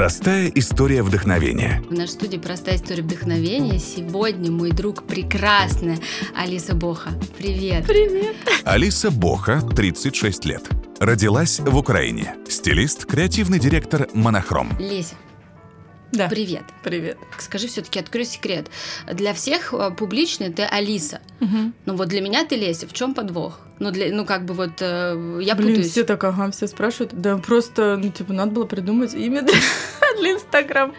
Простая история вдохновения. В нашей студии «Простая история вдохновения» сегодня мой друг прекрасная Алиса Боха. Привет! Привет! Алиса Боха, 36 лет. Родилась в Украине. Стилист, креативный директор «Монохром». Леся, Да. привет. Привет. Скажи все-таки, открой секрет. Для всех э, публичный ты Алиса. Мгм. Ну вот для меня ты Леся. В чем подвох? Ну, для, ну как бы вот э, я Блин, путаюсь. все так, ага, все спрашивают. Да просто, ну, типа, надо было придумать имя для, для Инстаграм.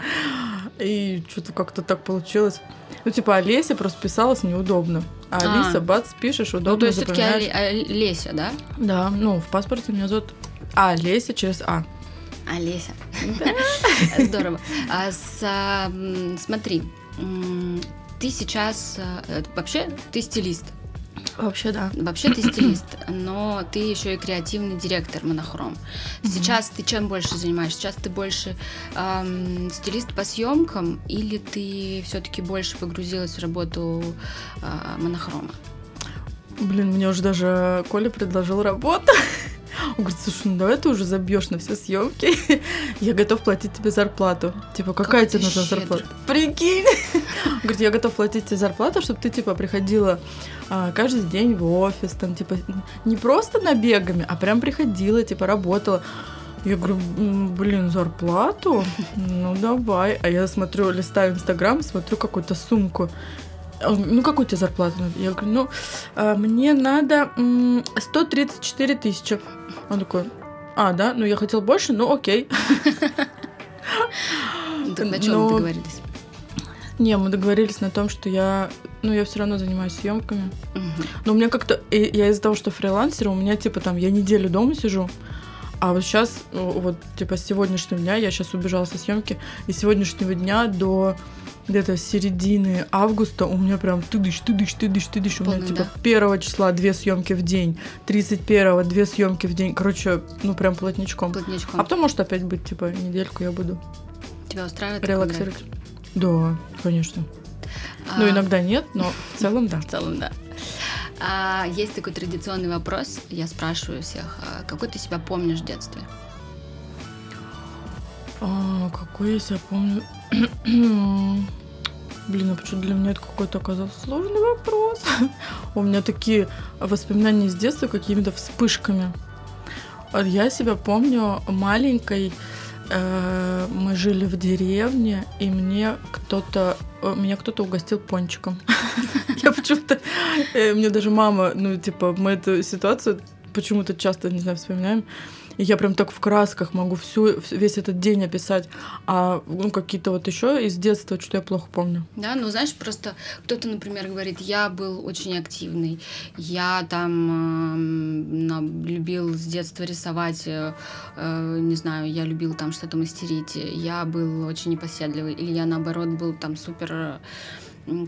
И что-то как-то так получилось. Ну, типа, Олеся просто писалось неудобно. А А. Алиса, бац, пишешь, удобно Ну, то есть все-таки запоминаешь. Леся, да? Да, ну, в паспорте меня зовут А, Леся через А. Олеся. Здорово. А смотри, ты сейчас э, вообще ты стилист. Вообще, да. Вообще ты стилист, но ты еще и креативный директор монохром. Сейчас ты чем больше занимаешься? Сейчас ты больше ам, стилист по съемкам или ты все-таки больше погрузилась в работу а, монохрома? Блин, мне уже даже Коля предложил работу. Он говорит, слушай, ну давай ты уже забьешь на все съемки. Я готов платить тебе зарплату. Типа, какая Какой тебе нужна щедрый. зарплата? Прикинь. Он говорит, я готов платить тебе зарплату, чтобы ты, типа, приходила а, каждый день в офис, там, типа, не просто набегами, а прям приходила, типа, работала. Я говорю, «М, блин, зарплату? Ну, давай. А я смотрю, листаю Инстаграм, смотрю какую-то сумку. Ну, какую тебе зарплату? Я говорю, ну, а, мне надо м, 134 тысячи. Он такой, а, да? Ну, я хотел больше, ну, окей. Так на чем Но- договорились? Не, мы договорились на том, что я, ну, я все равно занимаюсь съемками. Мгм. Но у меня как-то, я из-за того, что фрилансер, у меня, типа, там, я неделю дома сижу, а вот сейчас, вот, типа, с сегодняшнего дня, я сейчас убежала со съемки, и с сегодняшнего дня до где-то середины августа у меня прям тыдыщ, тыдыщ, тыдыщ, тыдыщ. У меня, типа, да? первого числа две съемки в день, 31 две съемки в день. Короче, ну, прям плотничком. Плотничком. А потом, может, опять быть, типа, недельку я буду Тебя устраивает? релаксировать. Да, конечно. график? Ну, А, иногда нет, но в целом, да. В целом, да. А, есть такой традиционный вопрос, я спрашиваю всех, а какой ты себя помнишь в детстве? А, какой я себя помню? Блин, а почему для меня это какой-то оказался сложный вопрос? У меня такие воспоминания с детства какими-то вспышками. Я себя помню маленькой. э, Мы жили в деревне, и мне кто-то э, меня кто-то угостил пончиком. Я почему-то э, мне даже мама, ну типа мы эту ситуацию почему-то часто не знаю вспоминаем. И я прям так в красках могу всю, весь этот день описать. А ну, какие-то вот еще из детства, что я плохо помню. Да, ну знаешь, просто кто-то, например, говорит, я был очень активный, я там на- любил с детства рисовать, э, э, не знаю, я любил там что-то мастерить, я был очень непоседливый, или я наоборот был там супер э,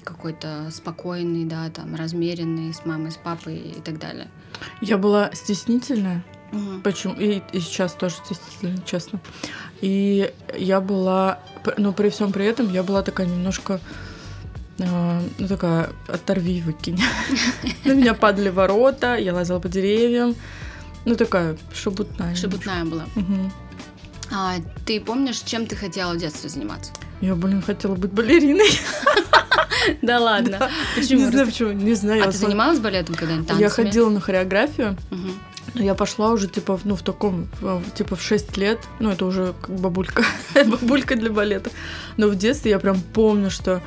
какой-то спокойный, да, там размеренный с мамой, с папой и так далее. Я была стеснительная. Мгм. Почему? И, и сейчас тоже стеснительная, честно. И я была, п- ну, при всем при этом, я была такая немножко, э, ну, такая, оторви, выкинь. На меня падали ворота, я лазила по деревьям. Ну, такая шебутная. Шебутная была. А, ты помнишь, чем ты хотела в детстве заниматься? Я, блин, хотела быть балериной. Да ладно. Почему? Не знаю, почему, не знаю. А ты занималась балетом когда-нибудь? Я ходила на хореографию. Но я пошла уже, типа, ну, в таком, типа, в 6 лет. Ну, это уже как бабулька. бабулька для балета. Но в детстве я прям помню, что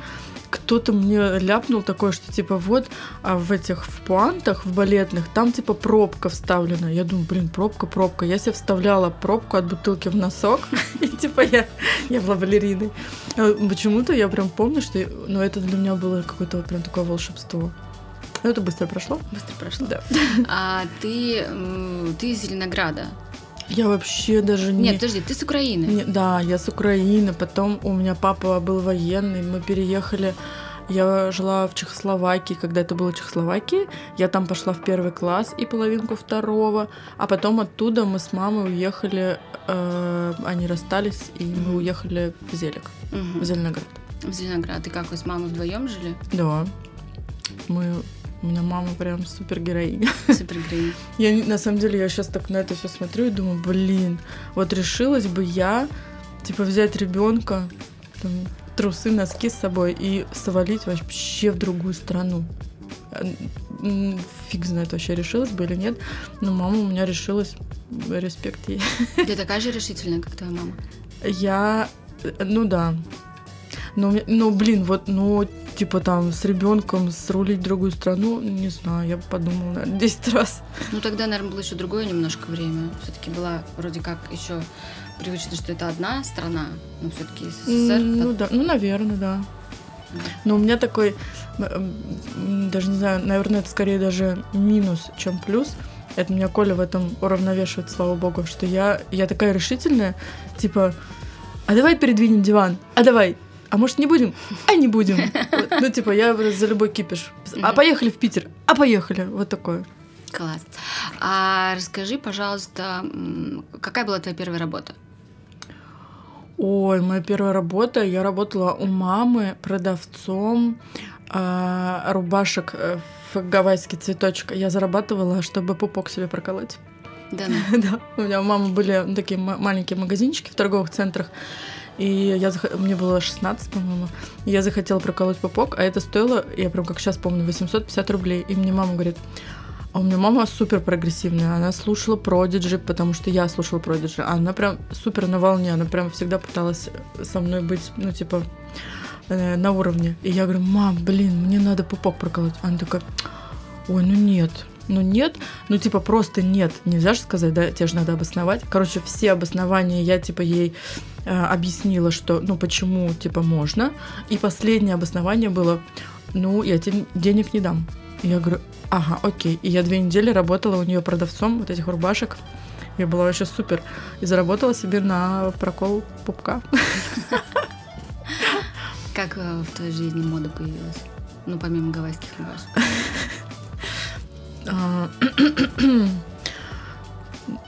кто-то мне ляпнул такое, что типа вот а в этих в пуантах, в балетных, там типа пробка вставлена. Я думаю, блин, пробка, пробка. Я себе вставляла пробку от бутылки в носок, и типа я, я была балериной. А Почему-то я прям помню, что ну, это для меня было какое-то прям такое волшебство. Но это быстро прошло. Быстро прошло. Да. А ты, ты из Зеленограда? Я вообще даже не... Нет, подожди, ты с Украины. Не- да, я с Украины, потом у меня папа был военный, мы переехали, я жила в Чехословакии, когда это было Чехословакии, я там пошла в первый класс и половинку второго, а потом оттуда мы с мамой уехали, э, они расстались, и мы уехали в Зелик, Мгм. в Зеленоград. В Зеленоград. Ты как, вы с мамой вдвоем жили? Да, мы, у меня мама прям супер героиня. Супер героиня. Я на самом деле я сейчас так на это все смотрю и думаю, блин, вот решилась бы я Типа взять ребенка, трусы, носки с собой и свалить вообще в другую страну. Фиг знает, вообще решилась бы или нет. Но мама у меня решилась. Респект ей. Ты такая же решительная, как твоя мама? Я, ну да. Но, ну, блин, вот, ну, типа там с ребенком срулить в другую страну, не знаю, я бы подумала, наверное, 10 раз. Ну тогда, наверное, было еще другое немножко время. Все-таки была вроде как еще привычно, что это одна страна, но все-таки СССР. Ну да, ну, наверное, да. Но у меня такой, даже не знаю, наверное, это скорее даже минус, чем плюс. Это меня Коля в этом уравновешивает, слава богу, что я, я такая решительная, типа, а давай передвинем диван, а давай, а может не будем? А не будем. Ну, типа, я за любой кипиш. А поехали в Питер? А поехали. Вот такое. Класс. А расскажи, пожалуйста, какая была твоя первая работа? Ой, моя первая работа, я работала у мамы продавцом э, рубашек в гавайский цветочек. Я зарабатывала, чтобы пупок себе проколоть. Да, да. У меня у мамы были такие маленькие магазинчики в торговых центрах. И я зах... мне было 16, по-моему. Я захотела проколоть пупок, а это стоило, я прям как сейчас помню, 850 рублей. И мне мама говорит, а у меня мама супер прогрессивная. Она слушала Продиджи, потому что я слушала Продиджи. Она прям супер на волне. Она прям всегда пыталась со мной быть, ну, типа, э, на уровне. И я говорю, мам, блин, мне надо пупок проколоть. Она такая, ой, ну нет, ну нет, ну типа просто нет, нельзя же сказать, да, тебе же надо обосновать. Короче, все обоснования я типа ей объяснила, что, ну почему типа можно. И последнее обоснование было, ну я тебе денег не дам. И я говорю, ага, окей. И я две недели работала у нее продавцом вот этих рубашек. Я была вообще супер. И заработала себе на прокол пупка. Как э, в твоей жизни мода появилась? Ну, помимо гавайских рубашек. А,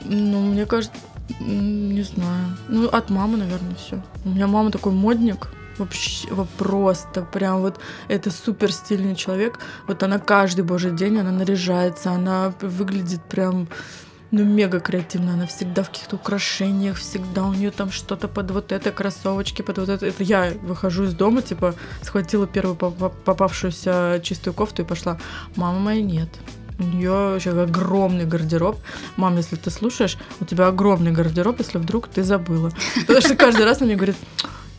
ну, мне кажется, не знаю. Ну, от мамы, наверное, все. У меня мама такой модник. Вообще, просто прям вот это супер стильный человек. Вот она каждый божий день, она наряжается, она выглядит прям ну, мега креативно. Она всегда в каких-то украшениях, всегда у нее там что-то под вот это, кроссовочки под вот это. Это я выхожу из дома, типа, схватила первую попавшуюся чистую кофту и пошла. Мама моя нет. У нее вообще огромный гардероб. Мам, если ты слушаешь, у тебя огромный гардероб, если вдруг ты забыла. Потому что каждый раз она мне говорит,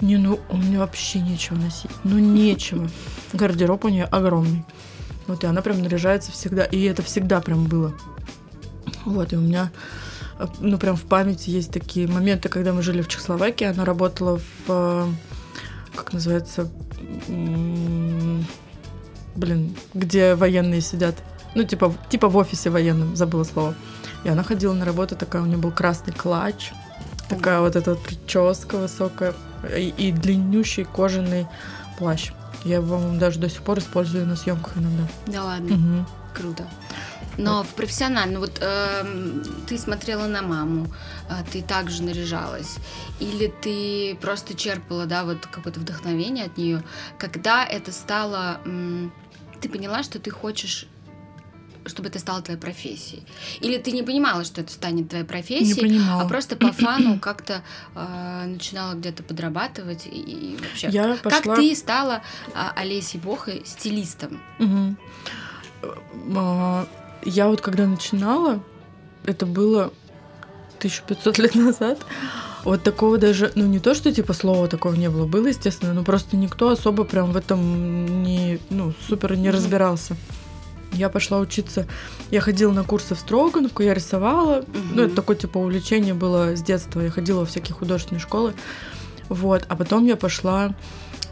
не, ну у меня вообще нечего носить. Ну нечего. Гардероб у нее огромный. Вот, и она прям наряжается всегда. И это всегда прям было. Вот, и у меня, ну, прям в памяти есть такие моменты, когда мы жили в Чехословакии. Она работала в, как называется, блин, где военные сидят. Ну, типа, типа в офисе военном, забыла слово. И она ходила на работу, такая, у нее был красный клатч, такая вот эта вот прическа высокая и, и длиннющий кожаный плащ. Я его, даже до сих пор использую на съемках иногда. Да ладно. Угу. Круто. Но вот. в профессионально, вот э, ты смотрела на маму, э, ты также наряжалась, или ты просто черпала, да, вот какое-то вдохновение от нее, когда это стало, э, ты поняла, что ты хочешь чтобы это стало твоей профессией? Или ты не понимала, что это станет твоей профессией, а просто по фану как-то э, начинала где-то подрабатывать и, и вообще? Я пошла... Как ты стала э, Олесей Бохой стилистом? Угу. Я вот когда начинала, это было 1500 лет назад, вот такого даже, ну не то, что типа слова такого не было, было, естественно, но просто никто особо прям в этом не, ну, супер не разбирался. Я пошла учиться, я ходила на курсы в Строгановку, я рисовала, угу. ну это такое типа увлечение было с детства, я ходила во всякие художественные школы, вот, а потом я пошла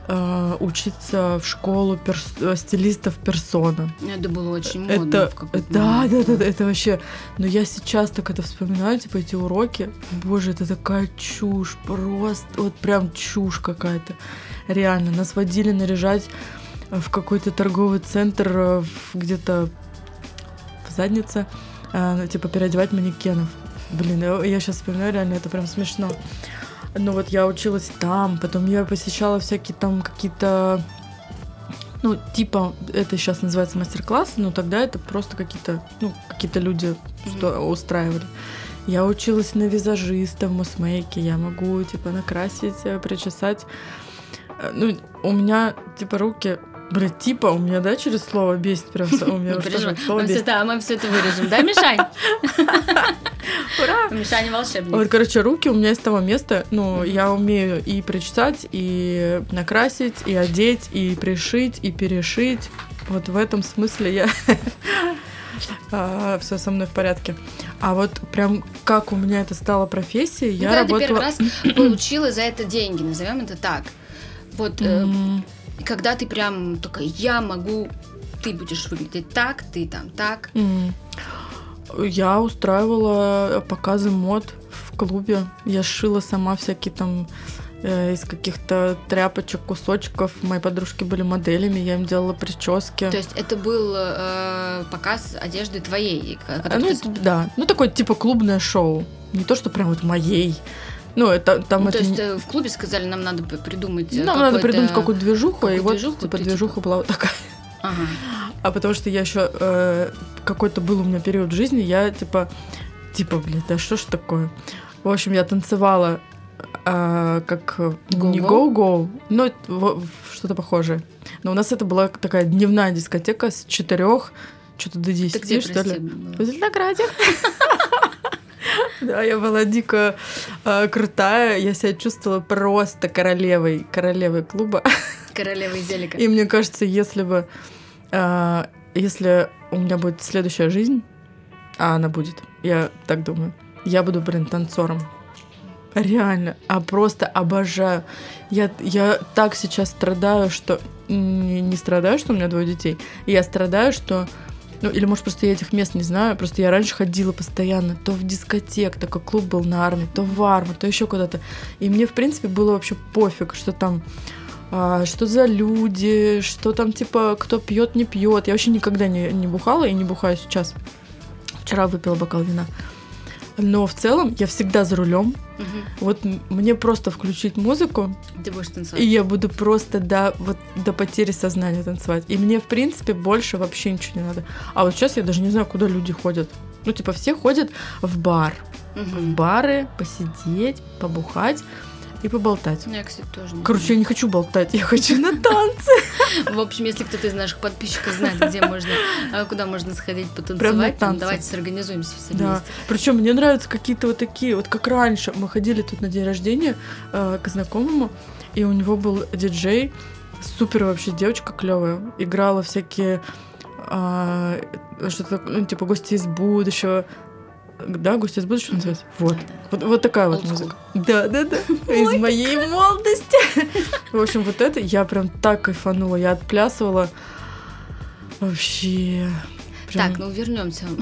э, учиться в школу перс э, стилистов персона. Это было очень модно это, в да, да, да, да, это вообще. Но я сейчас так это вспоминаю, типа эти уроки. Боже, это такая чушь, просто вот прям чушь какая-то. Реально, нас водили наряжать в какой-то торговый центр э, где-то в заднице, э, типа переодевать манекенов. Блин, я сейчас вспоминаю, реально, это прям смешно. Ну вот я училась там, потом я посещала всякие там какие-то ну, типа, это сейчас называется мастер-класс, но тогда это просто какие-то, ну, какие-то люди что устраивали. Я училась на визажиста в Мусмейке. Я могу, типа, накрасить, э, причесать. Ну, у меня, типа, руки... Блин, типа, у меня, да, через слово бесит прям. У меня Не уж переживай. тоже слово бесит. да, мы все это вырежем, да, Мишань? Ура! Мишаня волшебник. Вот, короче, руки у меня из того места, ну, я умею и причесать, и накрасить, и одеть, и пришить, и перешить. Вот в этом смысле я все со мной в порядке. А вот прям как у меня это стало профессией, Ну, я когда ты работала... первый раз получила за это деньги, назовем это так. Вот, э, М, когда ты прям такая, я могу, ты будешь выглядеть так, ты там так. м. Я устраивала показы мод в клубе. Я шила сама всякие там э, из каких-то тряпочек, кусочков. Мои подружки были моделями, я им делала прически. То есть это был э, показ одежды твоей. Ну, ты- да. Ну, такое типа клубное шоу. Не то, что прям вот моей. Ну, это там Ну, это то есть не- э, в клубе сказали, нам надо придумать. э, Нам надо придумать какую-то движуху, и какую вот движуху типа ты, движуха была вот такая. Ага. А потому что я еще какой-то был у меня период в жизни, я типа, типа, блин, да что ж такое? В общем, я танцевала а, как э, не Go-go? go-go, но что-то похожее. Но у нас это была такая дневная дискотека с четырех, что-то до Ты 10, где, что прости, ли. была? В Зеленограде. Да, я была дико э, крутая. Я себя чувствовала просто королевой, королевой клуба. Королева Зелика. И мне кажется, если бы, э, если у меня будет следующая жизнь, а она будет, я так думаю, я буду, блин, танцором. Реально, а просто обожаю. Я, я так сейчас страдаю, что не, не страдаю, что у меня двое детей. Я страдаю, что ну, или, может, просто я этих мест не знаю. Просто я раньше ходила постоянно то в дискотек, так как клуб был на армии, то в армию, то еще куда-то. И мне, в принципе, было вообще пофиг, что там а, что за люди, что там, типа, кто пьет, не пьет. Я вообще никогда не, не бухала и не бухаю сейчас. Вчера выпила бокал вина. Но в целом я всегда за рулем. Мгм. Вот мне просто включить музыку, Ты будешь танцевать. и я буду просто до, вот, до потери сознания танцевать. И мне, в принципе, больше вообще ничего не надо. А вот сейчас я даже не знаю, куда люди ходят. Ну, типа, все ходят в бар. В Мгм. бары посидеть, побухать и поболтать. Ну, Я, кстати, тоже не Короче, я не хочу болтать, я хочу на танцы. В общем, если кто-то из наших подписчиков знает, где можно, а, куда можно сходить потанцевать, там, танцы. давайте сорганизуемся все Да. вместе. Причем мне нравятся какие-то вот такие, вот как раньше. Мы ходили тут на день рождения э, к знакомому, и у него был диджей, супер вообще девочка клевая, играла всякие а, что-то ну, типа гости из будущего. Да, гости из будущего называется? Вот. Вот, вот такая вот school. музыка. Да, да, да. Из моей молодости. В общем, вот это я прям так кайфанула. Я отплясывала. Вообще. Прям... Так, ну вернемся.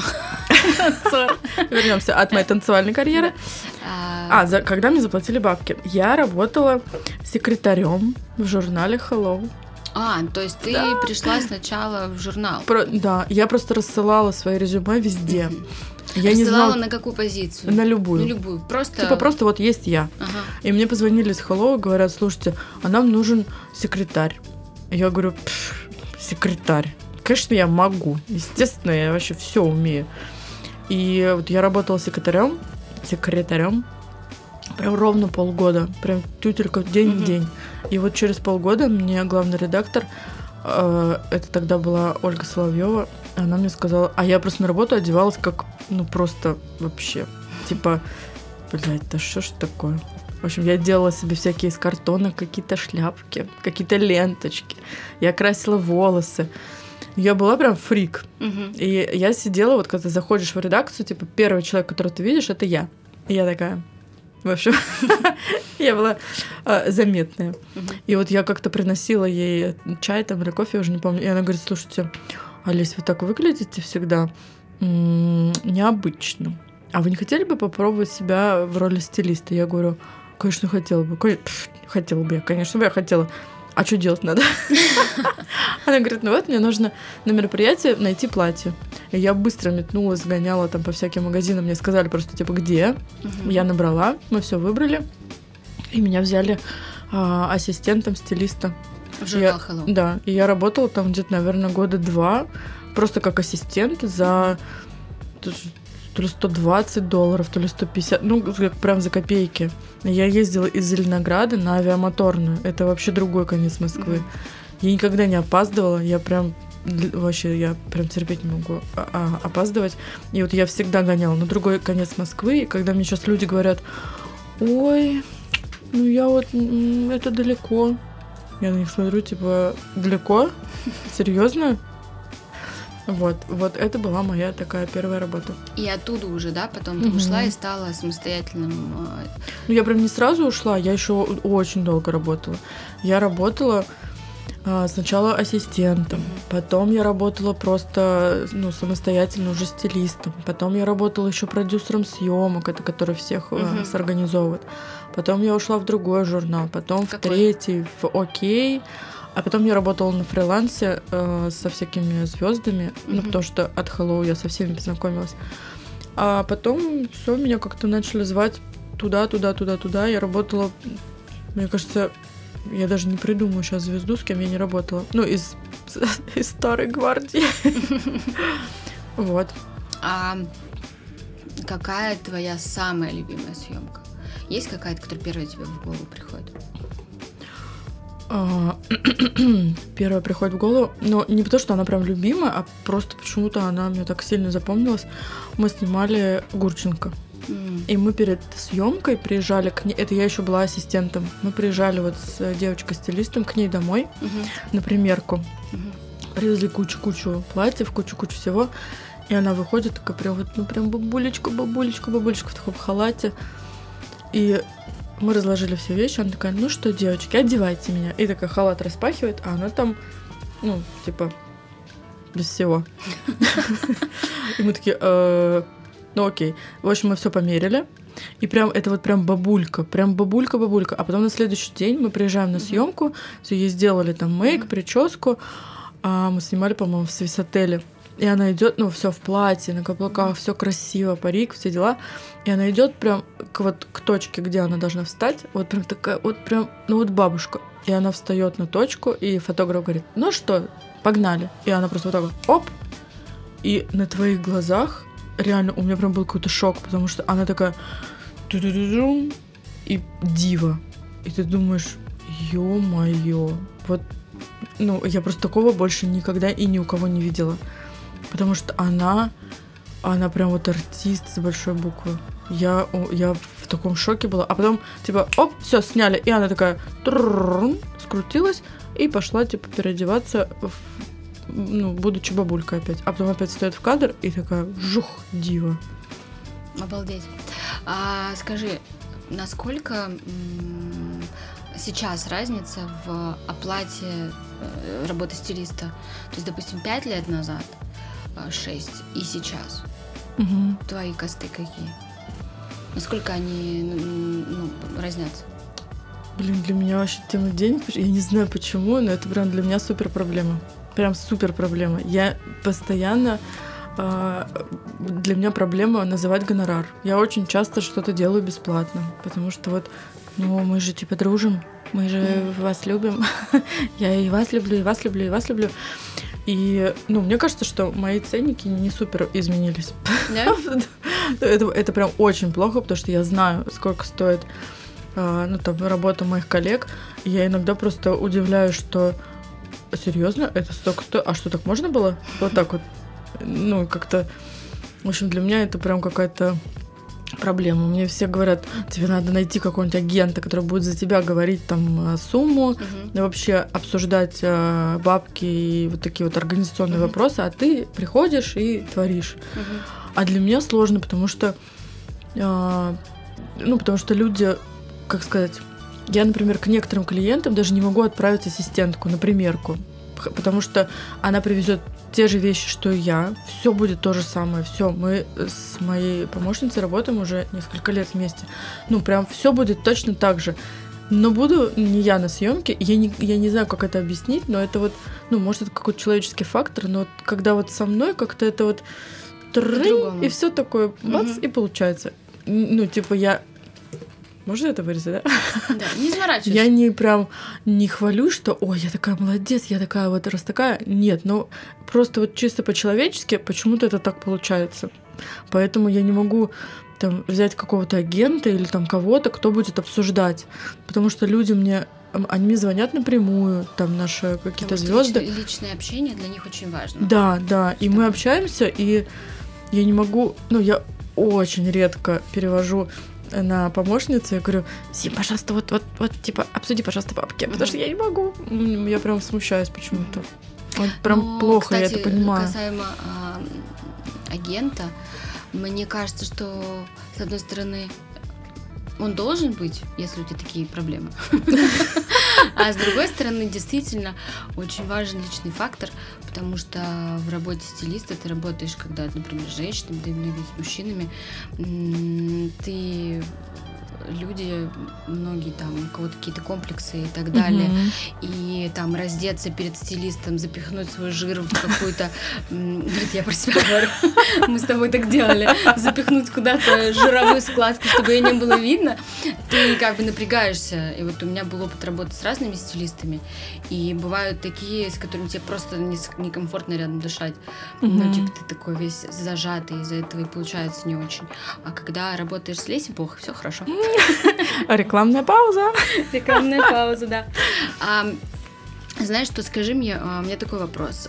Вернемся от моей танцевальной карьеры. А, за, когда мне заплатили бабки? Я работала секретарем в журнале Hello. А, то есть ты Да. пришла сначала в журнал. Про- да, я просто рассылала свои резюме везде. Я не Рассылала знала на какую позицию? на любую. На любую. Просто. Типа просто вот есть я. Ага. И мне позвонили с Hello говорят, слушайте, а нам нужен секретарь. Я говорю, «Пф, секретарь. Конечно, я могу. Естественно, я вообще все умею. И вот я работала секретарем, секретарем, прям ровно полгода. Прям тютелька день Мгм. в день. И вот через полгода мне главный редактор, это тогда была Ольга Соловьева, она мне сказала, а я просто на работу одевалась как, ну просто вообще, типа, блядь, да что ж такое? В общем, я делала себе всякие из картона какие-то шляпки, какие-то ленточки. Я красила волосы. Я была прям фрик. Мгм. И я сидела, вот когда ты заходишь в редакцию, типа, первый человек, которого ты видишь, это я. И я такая... В общем, я была э, заметная. И вот я как-то приносила ей чай там или кофе, я уже не помню. И она говорит, слушайте, Олесь, вы так выглядите всегда необычно. А вы не хотели бы попробовать себя в роли стилиста? Я говорю, конечно, хотела бы. Хотела бы я, конечно бы я хотела. А что делать надо? Она говорит, ну вот, мне нужно на мероприятие найти платье. И я быстро метнулась, гоняла там по всяким магазинам. Мне сказали просто, типа, где? Мгм. Я набрала, мы все выбрали. И меня взяли а, ассистентом стилиста. В журнал Я- Hello. Да, и я работала там где-то, наверное, года два, просто как ассистент за... то ли 120 долларов, то ли 150, ну, как прям за копейки. Я ездила из Зеленограда на авиамоторную. Это вообще другой конец Москвы. Я никогда не опаздывала, я прям вообще я прям терпеть не могу а, а, опаздывать. И вот я всегда гоняла на другой конец Москвы, и когда мне сейчас люди говорят, ой, ну я вот, это далеко. Я на них смотрю, типа, далеко? Серьезно? Вот, вот это была моя такая первая работа. И оттуда уже, да, потом ты угу. ушла и стала самостоятельным. А, ну, я прям не сразу ушла, я еще очень долго работала. Я работала а, сначала ассистентом, потом я работала просто ну, самостоятельно уже стилистом, потом я работала еще продюсером съемок, это который всех угу. сорганизовывает. Потом я ушла в другой журнал, потом Какой? в третий, в Окей. А потом я работала на фрилансе э, со всякими звездами, mm-hmm. ну, потому что от Hello я со всеми познакомилась. А потом все, меня как-то начали звать туда, туда, туда, туда. Я работала, мне кажется, я даже не придумаю сейчас звезду, с кем я не работала. Ну, из, из старой гвардии. Вот. А какая твоя самая любимая съемка? Есть какая-то, которая первая тебе в голову приходит? А, первая приходит в голову, но не потому, что она прям любимая, а просто почему-то она мне так сильно запомнилась. Мы снимали Гурченко. И мы перед съемкой приезжали к ней, это я еще была ассистентом, мы приезжали вот с девочкой-стилистом к ней домой mm на примерку. mm Привезли кучу-кучу платьев, кучу-кучу всего. И она выходит такая прям вот, ну прям бабулечка, бабулечка, бабулечка в таком халате. И мы разложили все вещи, она такая, ну что, девочки, одевайте меня. И такая халат распахивает, а она там, ну, типа, без всего. И мы такие, «Э, ну окей. В общем, мы все померили. И прям это вот прям бабулька, прям бабулька-бабулька. А потом на следующий день мы приезжаем на съемку, все ей сделали там мейк, прическу. А мы снимали, по-моему, в Свисотеле. И она идет, ну, все в платье, на каблуках, все красиво, парик, все дела. И она идет прям к вот к точке, где она должна встать. Вот прям такая, вот прям, ну вот бабушка. И она встает на точку, и фотограф говорит, ну что, погнали. И она просто вот так вот, оп. И на твоих глазах реально у меня прям был какой-то шок, потому что она такая и дива. И ты думаешь, ё-моё, вот, ну, я просто такого больше никогда и ни у кого не видела. Потому что она, она прям вот артист с большой буквы. Я, я в таком шоке была. А потом, типа, оп, все, сняли. И она такая скрутилась и пошла, типа, переодеваться, в, ну, будучи бабулькой опять. А потом опять стоит в кадр и такая, жух, дива. Обалдеть. А, скажи, насколько сейчас разница в оплате работы стилиста? То есть, допустим, пять лет назад 6 и сейчас? Угу. Твои косты какие? Насколько они ну, разнятся? Блин, для меня вообще тема денег, я не знаю почему, но это прям для меня супер проблема. Прям супер проблема. Я постоянно а, для меня проблема называть гонорар. Я очень часто что-то делаю бесплатно, потому что вот, ну, мы же типа дружим, мы же mm. вас любим, я и вас люблю, и вас люблю, и вас люблю. И, ну, мне кажется, что мои ценники не супер изменились. Yeah? это, это прям очень плохо, потому что я знаю, сколько стоит а, ну, там, работа моих коллег. И я иногда просто удивляюсь, что серьезно, это столько стоит. А что так можно было? Вот так вот. Ну, как-то. В общем, для меня это прям какая-то проблема. Мне все говорят, тебе надо найти какого-нибудь агента, который будет за тебя говорить там э, сумму, угу. и вообще обсуждать э, бабки и вот такие вот организационные угу. вопросы, а ты приходишь и творишь. Угу. А для меня сложно, потому что, э, ну, потому что люди, как сказать, я, например, к некоторым клиентам даже не могу отправить ассистентку на примерку, потому что она привезет те же вещи, что и я. Все будет то же самое. Все, мы с моей помощницей работаем уже несколько лет вместе. Ну, прям все будет точно так же. Но буду не я на съемке, я не, я не знаю, как это объяснить, но это вот, ну, может, это какой-то человеческий фактор, но вот когда вот со мной как-то это вот трынь, и все такое, бац, угу. и получается. Ну, типа, я можно это вырезать, да? Да, не изворачивайся. Я не прям не хвалю, что ой, я такая молодец, я такая вот раз такая. Нет, ну просто вот чисто по-человечески почему-то это так получается. Поэтому я не могу там взять какого-то агента или там кого-то, кто будет обсуждать. Потому что люди мне они звонят напрямую, там наши какие-то звезды. Личное общение для них очень важно. Да, да. И мы общаемся, и я не могу, ну, я очень редко перевожу на помощницу, я говорю, Сим, пожалуйста, вот, вот, вот, типа, обсуди, пожалуйста, бабки, потому что я не могу. Я прям смущаюсь почему-то. Вот прям Но, плохо, кстати, я это понимаю. касаемо а, агента, мне кажется, что, с одной стороны, он должен быть, если у тебя такие проблемы. А с другой стороны, действительно, очень важен личный фактор, потому что в работе стилиста ты работаешь, когда, например, с женщинами, да и с мужчинами, ты люди, многие там, у кого-то какие-то комплексы и так далее, mm-hmm. и там раздеться перед стилистом, запихнуть свой жир в какую-то, говорит, я про себя говорю, мы с тобой так делали, запихнуть куда-то жировую складку, чтобы ее не было видно, ты как бы напрягаешься, и вот у меня был опыт работы с разными стилистами, и бывают такие, с которыми тебе просто некомфортно рядом дышать, mm-hmm. ну, типа, ты такой весь зажатый, из-за этого и получается не очень, а когда работаешь с Лесей, бог, все хорошо. Рекламная пауза. Рекламная пауза, да. Знаешь что, скажи мне, а, у меня такой вопрос.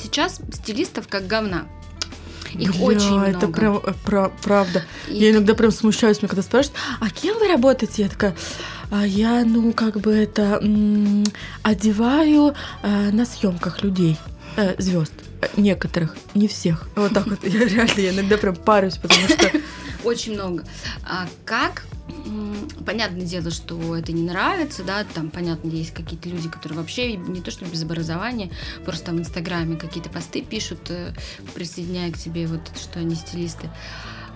Сейчас стилистов как говна. Их Бля, очень много. это прям э, про, правда. И... Я иногда прям смущаюсь, мне когда спрашивают, а кем вы работаете? Я такая, а я, ну, как бы это, м- одеваю э, на съемках людей, э, звезд. Э, некоторых, не всех. Вот так вот. Я реально я иногда прям парюсь, потому что очень много. А как понятное дело, что это не нравится, да, там, понятно, есть какие-то люди, которые вообще не то что без образования, просто там в Инстаграме какие-то посты пишут, э, присоединяя к себе вот, что они стилисты.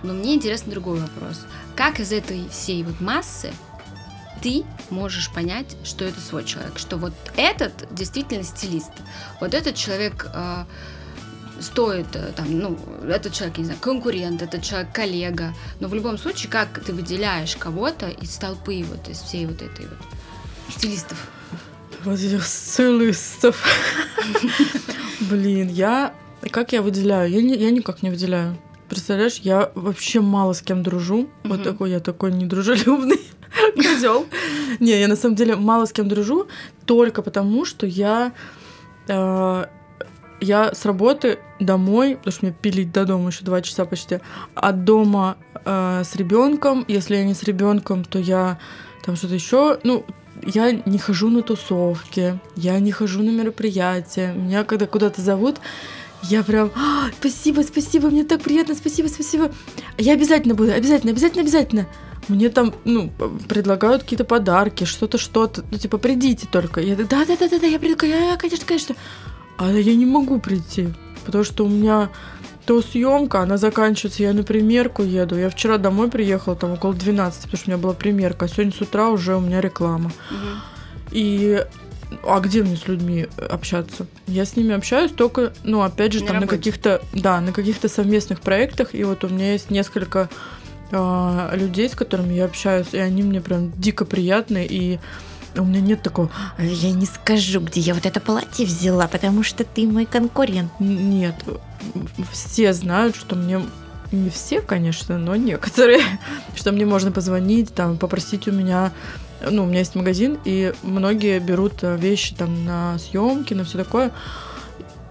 Но мне интересен другой вопрос. Как из этой всей вот массы ты можешь понять, что это свой человек, что вот этот действительно стилист, вот этот человек э, стоит, э, там, ну, этот человек, не знаю, конкурент, этот человек коллега, но в любом случае, как ты выделяешь кого-то из толпы, вот из всей вот этой вот стилистов? Вот этих стилистов. Блин, я... Как я выделяю? Я, не, я никак не выделяю. Представляешь, я вообще мало с кем дружу. Вот такой я такой недружелюбный козел. Не, я на самом деле мало с кем дружу, только потому, что я э, я с работы домой, потому что мне пилить до дома еще два часа почти, от дома э, с ребенком. Если я не с ребенком, то я там что-то еще. Ну, я не хожу на тусовки, я не хожу на мероприятия. Меня когда куда-то зовут, я прям, а, спасибо, спасибо, мне так приятно, спасибо, спасибо. Я обязательно буду, обязательно, обязательно, обязательно. Мне там, ну, предлагают какие-то подарки, что-то, что-то. Ну, типа, придите только. Я да, да, да, да, да, я приду, я, конечно, конечно. А я не могу прийти, потому что у меня то съемка, она заканчивается, я на примерку еду. Я вчера домой приехала, там около 12, потому что у меня была примерка, а сегодня с утра уже у меня реклама. Угу. И а где мне с людьми общаться? Я с ними общаюсь только, ну, опять же, не там работе. на каких-то, да, на каких-то совместных проектах. И вот у меня есть несколько э, людей, с которыми я общаюсь, и они мне прям дико приятны. И у меня нет такого, я не скажу, где я вот это платье взяла, потому что ты мой конкурент. Нет, все знают, что мне не все, конечно, но некоторые, что мне можно позвонить, там, попросить у меня, ну, у меня есть магазин, и многие берут э, вещи там на съемки, на все такое.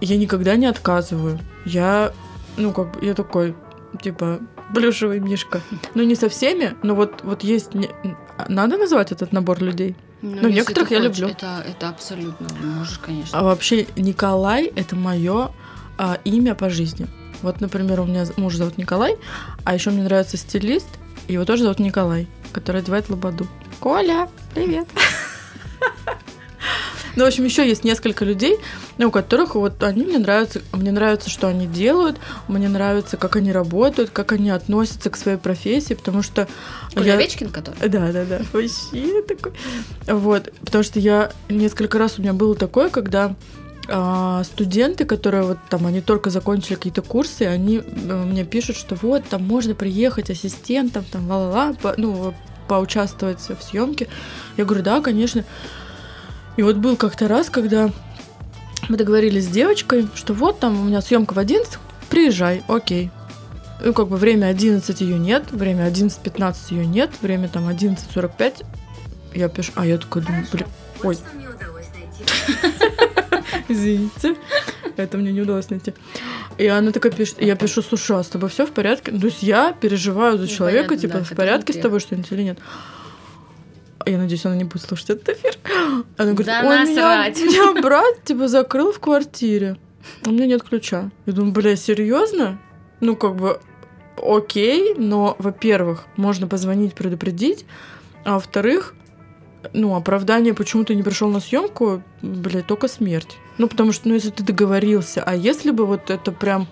Я никогда не отказываю. Я, ну, как бы, я такой, типа, плюшевый мишка. Ну, не со всеми, но вот, вот есть... Надо называть этот набор людей? Ну, ну некоторых я хочешь, люблю. Это, это абсолютно можешь, конечно. А вообще Николай это мое а, имя по жизни. Вот, например, у меня муж зовут Николай, а еще мне нравится стилист, его тоже зовут Николай, который одевает лободу. Коля, привет. Ну, в общем, еще есть несколько людей, у которых вот они мне нравятся, мне нравится, что они делают, мне нравится, как они работают, как они относятся к своей профессии, потому что... Коля я... Овечкин, который? Да, да, да, вообще такой. Вот, потому что я несколько раз у меня было такое, когда а, студенты, которые вот там, они только закончили какие-то курсы, они э, мне пишут, что вот, там можно приехать ассистентом, там, ла-ла-ла, ну, поучаствовать в съемке. Я говорю, да, конечно. И вот был как-то раз, когда мы договорились с девочкой, что вот там у меня съемка в 11, приезжай, окей. ну, как бы время 11 ее нет, время 11.15 ее нет, время там 11.45 я пишу, а я такая думаю, блин, ой, извините, это мне не удалось найти. И она такая пишет, я пишу, слушай, а с тобой все в порядке? То есть я переживаю за Ну, человека, типа, в порядке с тобой что-нибудь или нет? А Я надеюсь, она не будет слушать этот эфир. Она говорит, Да ой, меня, меня брат, типа, закрыл в квартире. У меня нет ключа. Я думаю, бля, серьезно? Ну, как бы, окей, но, во-первых, можно позвонить, предупредить, а во-вторых, ну, оправдание, почему ты не пришел на съемку, блядь, только смерть. Ну, потому что, ну, если ты договорился, а если бы вот это прям,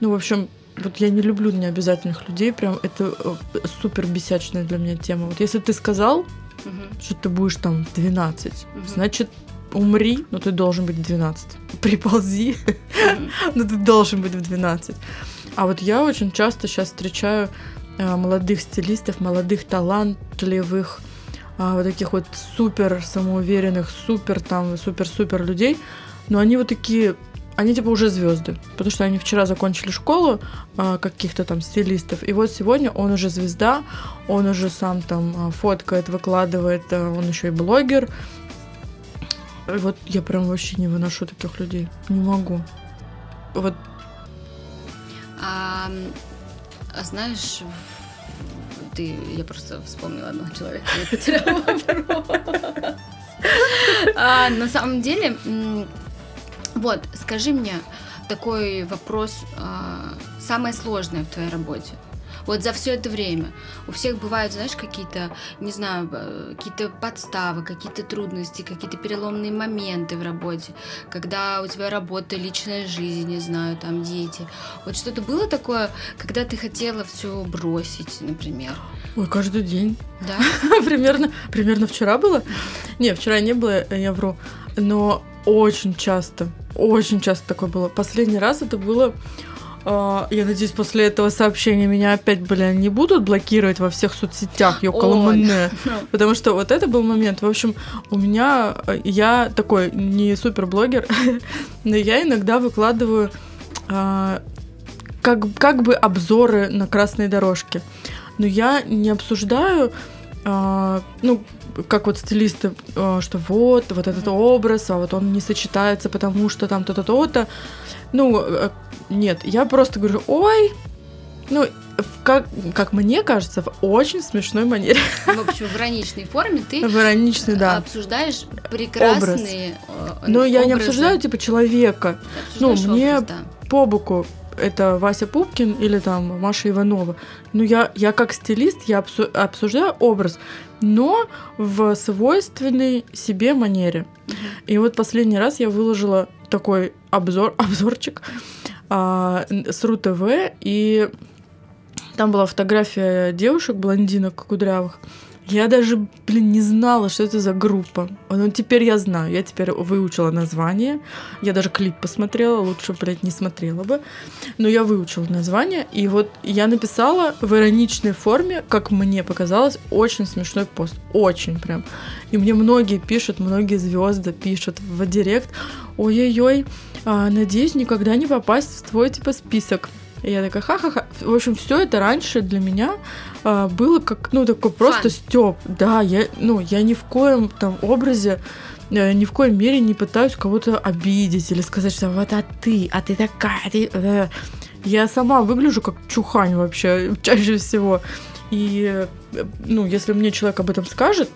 ну, в общем, вот я не люблю необязательных людей, прям это э, супер бесячная для меня тема. Вот если ты сказал, Мгм. что ты будешь там в 12, Мгм. значит, умри, но ты должен быть в 12. Приползи, Мгм. но ты должен быть в 12. А вот я очень часто сейчас встречаю э, молодых стилистов, молодых талантливых, а, вот таких вот супер самоуверенных, супер там, супер-супер людей, но они вот такие, они типа уже звезды, потому что они вчера закончили школу а, каких-то там стилистов, и вот сегодня он уже звезда, он уже сам там а, фоткает, выкладывает, а, он еще и блогер. И вот я прям вообще не выношу таких людей, не могу. Вот А, знаешь, ты, я просто вспомнила одного человека. А, На самом деле, вот, скажи мне такой вопрос, а, самое сложное в твоей работе. Вот за все это время у всех бывают, знаешь, какие-то, не знаю, какие-то подставы, какие-то трудности, какие-то переломные моменты в работе, когда у тебя работа, личная жизнь, не знаю, там дети. Вот что-то было такое, когда ты хотела все бросить, например, Ой, каждый день. да? примерно, примерно вчера было. Не, вчера не было, я вру. Но очень часто, очень часто такое было. Последний раз это было... а, я надеюсь, после этого сообщения меня опять, бля, не будут блокировать во всех соцсетях, Ой. мне. Потому что вот это был момент. В общем, у меня... э, Я такой не суперблогер, но я иногда выкладываю а, как, как бы обзоры на красной дорожке. Но я не обсуждаю, а, ну, как вот стилисты, а, что вот, вот этот образ, а вот он не сочетается, потому что там то-то, то-то. Ну, э, нет, я просто говорю, ой, ну, в как, как мне кажется, в очень смешной манере. В общем, в ироничной форме ты В ироничной, да. обсуждаешь прекрасные э, Но я не образы. обсуждаю, типа, человека. Ну, мне- образ, да. по боку это Вася Пупкин или там Маша Иванова. Ну, я, я как стилист, я обсу- обсуждаю образ, но в свойственной себе манере. И вот последний раз я выложила такой обзор, обзорчик а, с РУ-ТВ, и там была фотография девушек, блондинок кудрявых. Я даже, блин, не знала, что это за группа. Ну, теперь я знаю. Я теперь выучила название. Я даже клип посмотрела. Лучше, блядь, не смотрела бы. Но я выучила название. И вот я написала в ироничной форме, как мне показалось, очень смешной пост. Очень прям. И мне многие пишут, многие звезды пишут в директ. Ой-ой-ой, а, надеюсь, никогда не попасть в твой, типа, список. И я такая, ха-ха-ха. В общем, все это раньше для меня а, было как, ну, такой просто Фан. стёб. Да, я, ну, я ни в коем там образе э, ни в коем мере не пытаюсь кого-то обидеть или сказать, что вот а ты, а ты такая, ты, э». Я сама выгляжу как чухань вообще чаще всего. И, э, ну, если мне человек об этом скажет,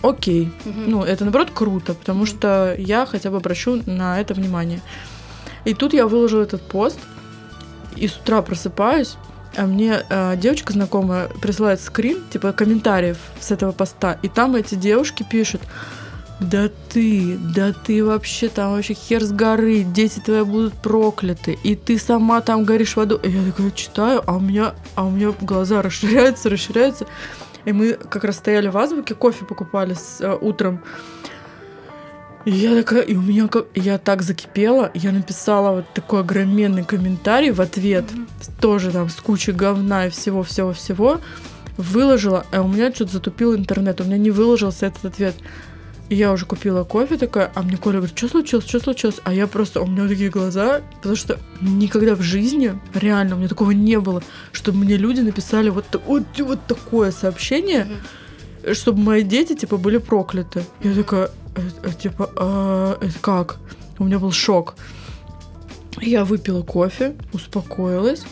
окей. Мгм. Ну, это наоборот круто, потому что я хотя бы обращу на это внимание. И тут я выложила этот пост, и с утра просыпаюсь, мне э, девочка знакомая присылает скрин, типа комментариев с этого поста, и там эти девушки пишут, да ты, да ты вообще там вообще хер с горы, дети твои будут прокляты, и ты сама там горишь в аду. И я такая читаю, а у меня, а у меня глаза расширяются, расширяются. И мы как раз стояли в азбуке, кофе покупали с, э, утром. И я такая, и у меня как, я так закипела, я написала вот такой огроменный комментарий в ответ, тоже там с кучей говна и всего-всего-всего, выложила, а у меня что-то затупил интернет, у меня не выложился этот ответ. И я уже купила кофе такая, а мне Коля говорит, что случилось, что случилось? А я просто, у меня такие глаза, потому что никогда в жизни, реально, у меня такого не было, чтобы мне люди написали вот, вот, вот такое сообщение, mm-hmm. Чтобы мои дети, типа, были прокляты. Я такая, э, типа, а, это как? У меня был шок. Я выпила кофе, успокоилась,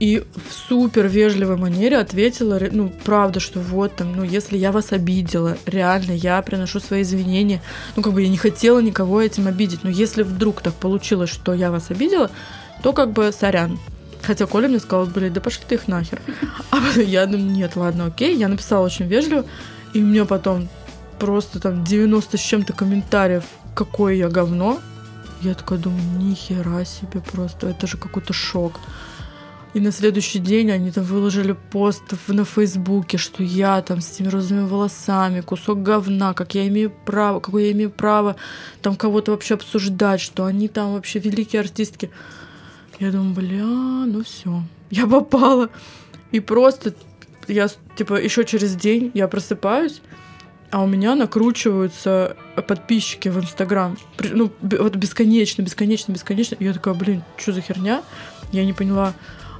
и в супер вежливой манере ответила, ну, правда, что вот там, ну, если я вас обидела, реально, я приношу свои извинения. Ну, как бы я не хотела никого этим обидеть. Но если вдруг так получилось, что я вас обидела, то как бы сорян. Хотя Коля мне сказал, блин, да пошли ты их нахер. А я думаю, нет, ладно, окей. Я написала очень вежливо, и меня потом просто там 90 с чем-то комментариев, какое я говно. Я такая думаю, нихера себе просто, это же какой-то шок. И на следующий день они там выложили пост на Фейсбуке, что я там с теми розовыми волосами, кусок говна, как я имею право, какое я имею право там кого-то вообще обсуждать, что они там вообще великие артистки. Я думаю, бля, ну все, я попала. И просто я, типа, еще через день я просыпаюсь, а у меня накручиваются подписчики в Инстаграм. Ну, вот бесконечно, бесконечно, бесконечно. И я такая, блин, что за херня? Я не поняла.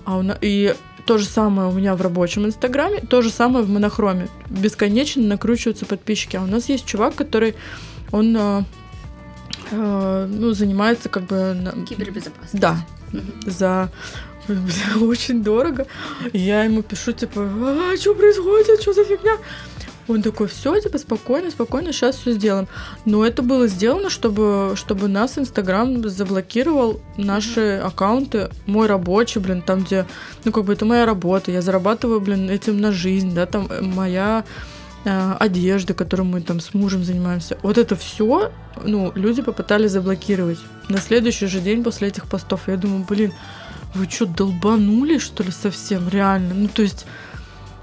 А у нас... И то же самое у меня в рабочем инстаграме, то же самое в монохроме. Бесконечно накручиваются подписчики. А у нас есть чувак, который, он э, э, ну, занимается как бы... Кибербезопасностью. Да. За очень дорого. И я ему пишу, типа, а, что происходит, что за фигня? Он такой, все, типа, спокойно, спокойно, сейчас все сделаем. Но это было сделано, чтобы, чтобы нас Инстаграм заблокировал наши mm-hmm. аккаунты, мой рабочий, блин, там, где, ну, как бы это моя работа, я зарабатываю, блин, этим на жизнь, да, там э, моя э, одежда, которой мы там с мужем занимаемся. Вот это все, ну, люди попытались заблокировать. На следующий же день после этих постов я думаю, блин, вы что, долбанули, что ли, совсем, реально? Ну, то есть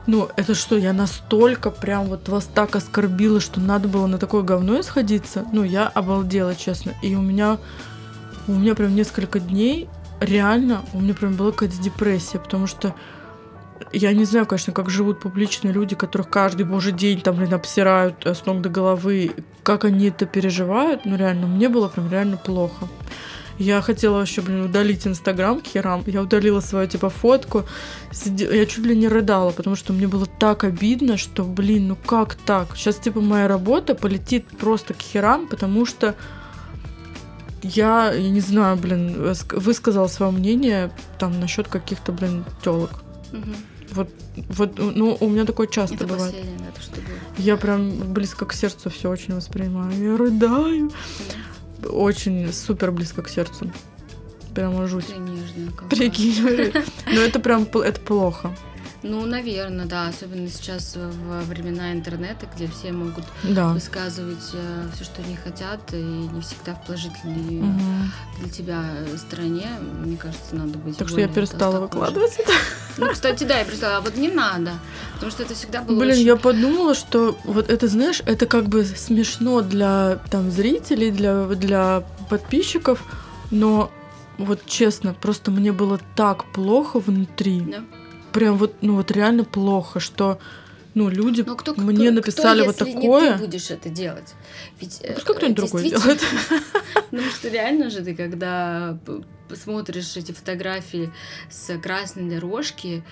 ну, это что, я настолько прям вот вас так оскорбила, что надо было на такое говно исходиться? Ну, я обалдела, честно. И у меня, у меня прям несколько дней реально, у меня прям была какая-то депрессия, потому что я не знаю, конечно, как живут публичные люди, которых каждый божий день там, блин, обсирают с ног до головы, как они это переживают, ну реально, мне было прям реально плохо. Я хотела вообще, блин, удалить Инстаграм к херам. Я удалила свою, типа, фотку. Я чуть ли не рыдала, потому что мне было так обидно, что, блин, ну как так? Сейчас, типа, моя работа полетит просто к херам, потому что я, я не знаю, блин, высказала свое мнение там насчет каких-то, блин, телок. Угу. Вот, вот, ну, у меня такое часто это бывает. Это что было. Я прям близко к сердцу все очень воспринимаю. Я рыдаю. Да очень супер близко к сердцу. Прямо жуть. Прикинь. Но это прям это плохо. Ну, наверное, да, особенно сейчас во времена интернета, где все могут да. высказывать э, все, что они хотят, и не всегда в положительной угу. для тебя стороне. Мне кажется, надо быть. Так что я перестала выкладывать это. Ну, кстати, да, я перестала, а вот не надо, потому что это всегда было. Блин, очень... я подумала, что вот это, знаешь, это как бы смешно для там зрителей, для для подписчиков, но вот честно, просто мне было так плохо внутри. Да прям вот, ну вот реально плохо, что ну, люди Но кто, мне кто, написали кто, вот такое. Не ты будешь это делать. Ведь, ну, Пускай кто-нибудь другой делает. Ну, что реально же ты, когда смотришь эти фотографии с красной дорожки,